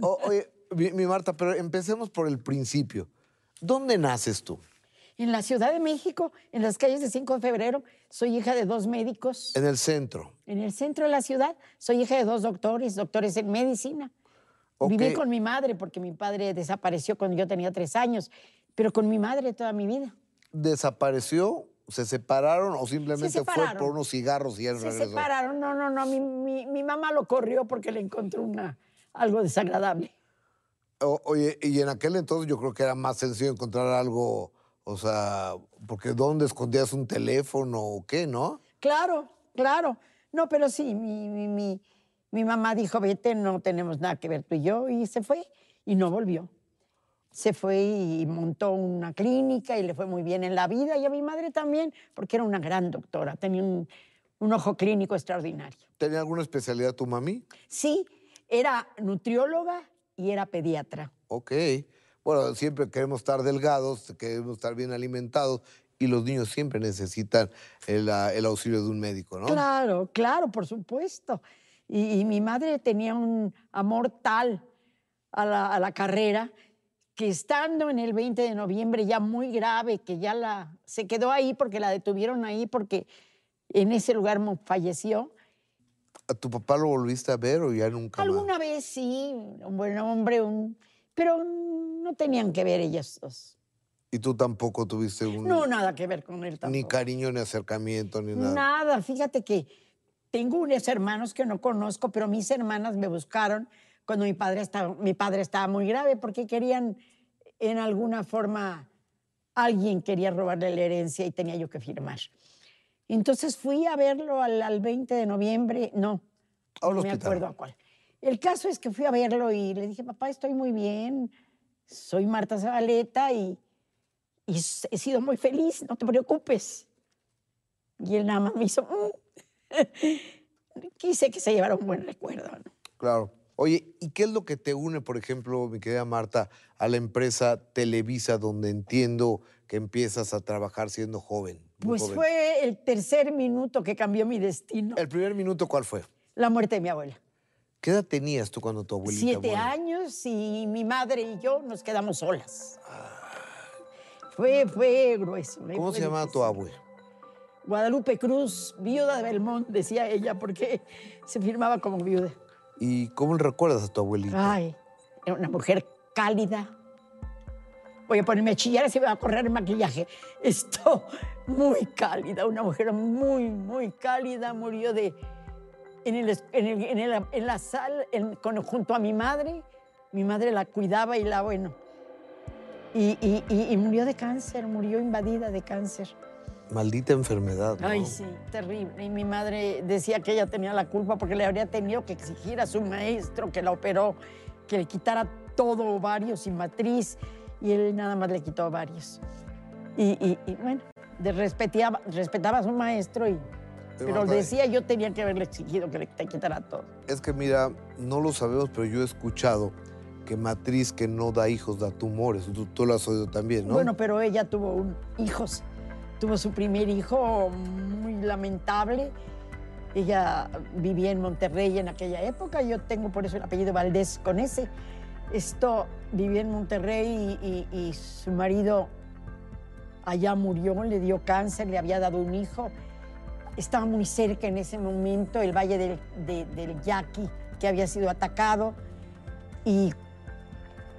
O- oye, mi, mi Marta, pero empecemos por el principio. ¿Dónde naces tú? En la Ciudad de México, en las calles de 5 de febrero, soy hija de dos médicos. En el centro. En el centro de la ciudad, soy hija de dos doctores, doctores en medicina. Ok. Viví con mi madre porque mi padre desapareció cuando yo tenía tres años, pero con mi madre toda mi vida. ¿Desapareció? ¿Se separaron o simplemente fue separaron. por unos cigarros y él Se regresó? separaron, no, no, no, mi, mi- mi mamá lo corrió porque le encontró una, algo desagradable. O- oye, y en aquel entonces yo creo que era más sencillo encontrar algo, o sea, porque ¿dónde escondías un teléfono o qué, no? Claro, claro. No, pero sí, mi, mi, mi, mi mamá dijo, vete, no tenemos nada que ver tú y yo, y se fue y no volvió. Se fue y montó una clínica y le fue muy bien en la vida, y a mi madre también, porque era una gran doctora, tenía un, un ojo clínico extraordinario. ¿Tenía alguna especialidad tu mami? Sí, era nutrióloga y era pediatra. Ok. Bueno, siempre queremos estar delgados, queremos estar bien alimentados y los niños siempre necesitan el, ah, el auxilio de un médico, ¿no? Claro, claro, por supuesto. Y, y mi madre tenía un amor tal a la, a la carrera que estando en el 20 de noviembre ya muy grave, que ya la se quedó ahí porque la detuvieron ahí porque en ese lugar falleció. ¿A tu papá lo volviste a ver o ya nunca más? Alguna vez sí, un buen hombre, un, pero no tenían que ver ellas dos. Y tú tampoco tuviste un, No, nada que ver con él tampoco. ni cariño, ni acercamiento, ni nada. Nada, fíjate que tengo unos hermanos que no conozco, pero mis hermanas me buscaron cuando mi padre estaba, mi padre estaba muy grave porque querían en alguna forma alguien quería robarle la herencia y tenía yo que firmar. Entonces fui a verlo al, al 20 de noviembre, no, no me hospital. acuerdo a cuál. El caso es que fui a verlo y le dije, papá, estoy muy bien, soy Marta Zabaleta y, he sido muy feliz, no te preocupes. Y él nada más me hizo, "Mm". quise que se llevara un buen recuerdo. ¿no? Claro. Oye, ¿y qué es lo que te une, por ejemplo, mi querida Marta, a la empresa Televisa, donde entiendo que empiezas a trabajar siendo joven? Pues joven? fue el tercer minuto que cambió mi destino, ¿El primer minuto cuál fue? la muerte de mi abuela. ¿Qué edad tenías tú cuando tu abuelita Siete murió? años y mi madre y yo nos quedamos solas. Fue, fue grueso. ¿Cómo Fue se llamaba tu difícil. abue? Guadalupe Cruz, viuda de Belmont, decía ella, porque se firmaba como viuda. ¿Y cómo recuerdas a tu abuelita? Ay, era una mujer cálida. Voy a ponerme a chillar, se me va a correr el maquillaje. Esto, muy cálida, una mujer muy, muy cálida. Murió de, en, el, en, el- en el- en la sala, en- con- junto a mi madre. Mi madre la cuidaba y la, bueno. Y, y- y- y murió de cáncer, murió invadida de cáncer. Maldita enfermedad, ¿no? Ay, sí, terrible. Y mi madre decía que ella tenía la culpa porque le habría tenido que exigir a su maestro que la operó, que le quitara todo ovarios y matriz, y él nada más le quitó ovarios. Y, y- y, bueno, respetaba, respetaba a su maestro, y, pero decía yo tenía que haberle exigido que le quitara todo. Es que mira, no lo sabemos, pero yo he escuchado que matriz que no da hijos da tumores. Tú, tú lo has oído también, ¿no? Bueno, pero ella tuvo un, hijos, tuvo su primer hijo muy lamentable. Ella vivía en Monterrey en aquella época, yo tengo por eso el apellido Valdés con ese. Esto vivía en Monterrey y, y- y su marido allá murió, le dio cáncer, le había dado un hijo. Estaba muy cerca en ese momento el valle del, de- del Yaqui, que había sido atacado, y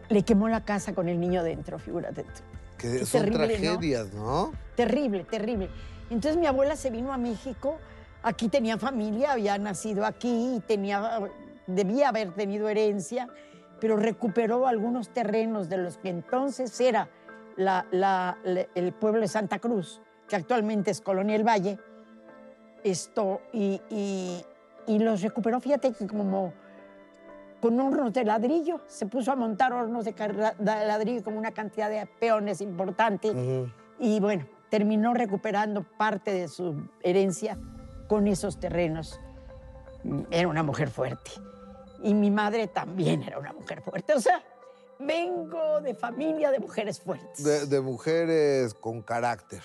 le quemó la casa con el niño dentro, figúrate tú. que qué son terrible, ¿no? tragedias, ¿no? Terrible, terrible. Entonces mi abuela se vino a México, aquí tenía familia, había nacido aquí y tenía, debía haber tenido herencia, pero recuperó algunos terrenos de los que entonces era la- la- la- el pueblo de Santa Cruz, que actualmente es Colonia del Valle, esto, y, y- y los recuperó, fíjate que como con hornos de ladrillo, se puso a montar hornos de de ladrillo con una cantidad de peones importante. Y bueno, terminó recuperando parte de su herencia con esos terrenos. Era una mujer fuerte. Y mi madre también era una mujer fuerte. O sea, vengo de familia de mujeres fuertes. De, de mujeres con carácter.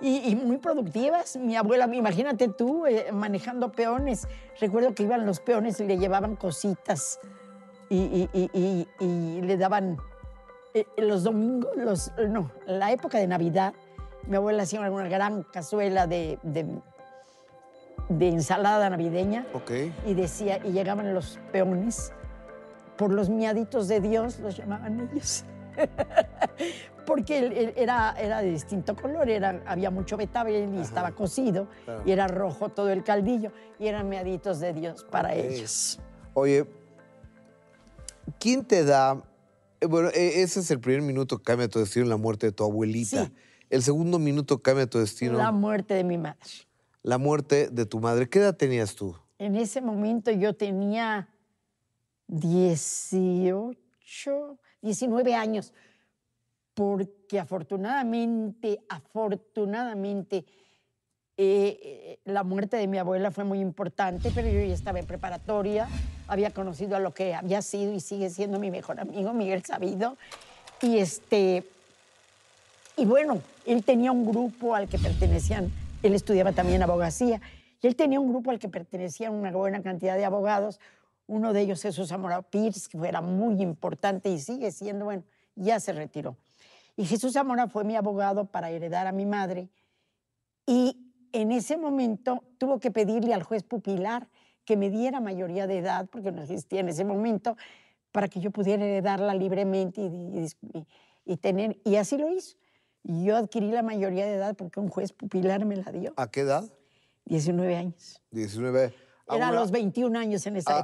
Y, y muy productivas. Mi abuela, imagínate tú, eh, manejando peones. Recuerdo que iban los peones y le llevaban cositas. y, y- y- le daban eh, los domingos, los, no, la época de Navidad, mi abuela hacía una gran cazuela de, de, de ensalada navideña Ok. y decía, y llegaban los peones, por los miaditos de Dios, los llamaban ellos. Porque era, era de distinto color, era, había mucho betabel y estaba cocido, Claro. y era rojo todo el caldillo, y eran miaditos de Dios para ellos. Oye, ¿quién te da? eh, Bueno, eh, ese es el primer minuto que cambia tu destino, la muerte de tu abuelita. Sí. El segundo minuto que cambia tu destino, la... muerte de mi madre. Muerte de tu madre. ¿Qué edad tenías tú? En ese momento yo tenía 18, 19 años, porque afortunadamente, afortunadamente, eh, eh, la muerte de mi abuela fue muy importante, pero yo ya estaba en preparatoria, había conocido a lo que había sido y sigue siendo mi mejor amigo, Miguel Sabido, y este, y bueno, él tenía un grupo al que pertenecían, él estudiaba también abogacía, y él tenía un grupo al que pertenecían una buena cantidad de abogados, uno de ellos Jesús Zamora Pierce, que era muy importante y sigue siendo, bueno, ya se retiró. Y Jesús Zamora fue mi abogado para heredar a mi madre, y en ese momento tuvo que pedirle al juez pupilar que me diera mayoría de edad, porque no existía en ese momento, para que yo pudiera heredarla libremente y tener, y así lo hizo. Y yo adquirí la mayoría de edad porque un juez pupilar me la dio. ¿A qué edad? 19 años. 19. Era a los 21 años en esa a-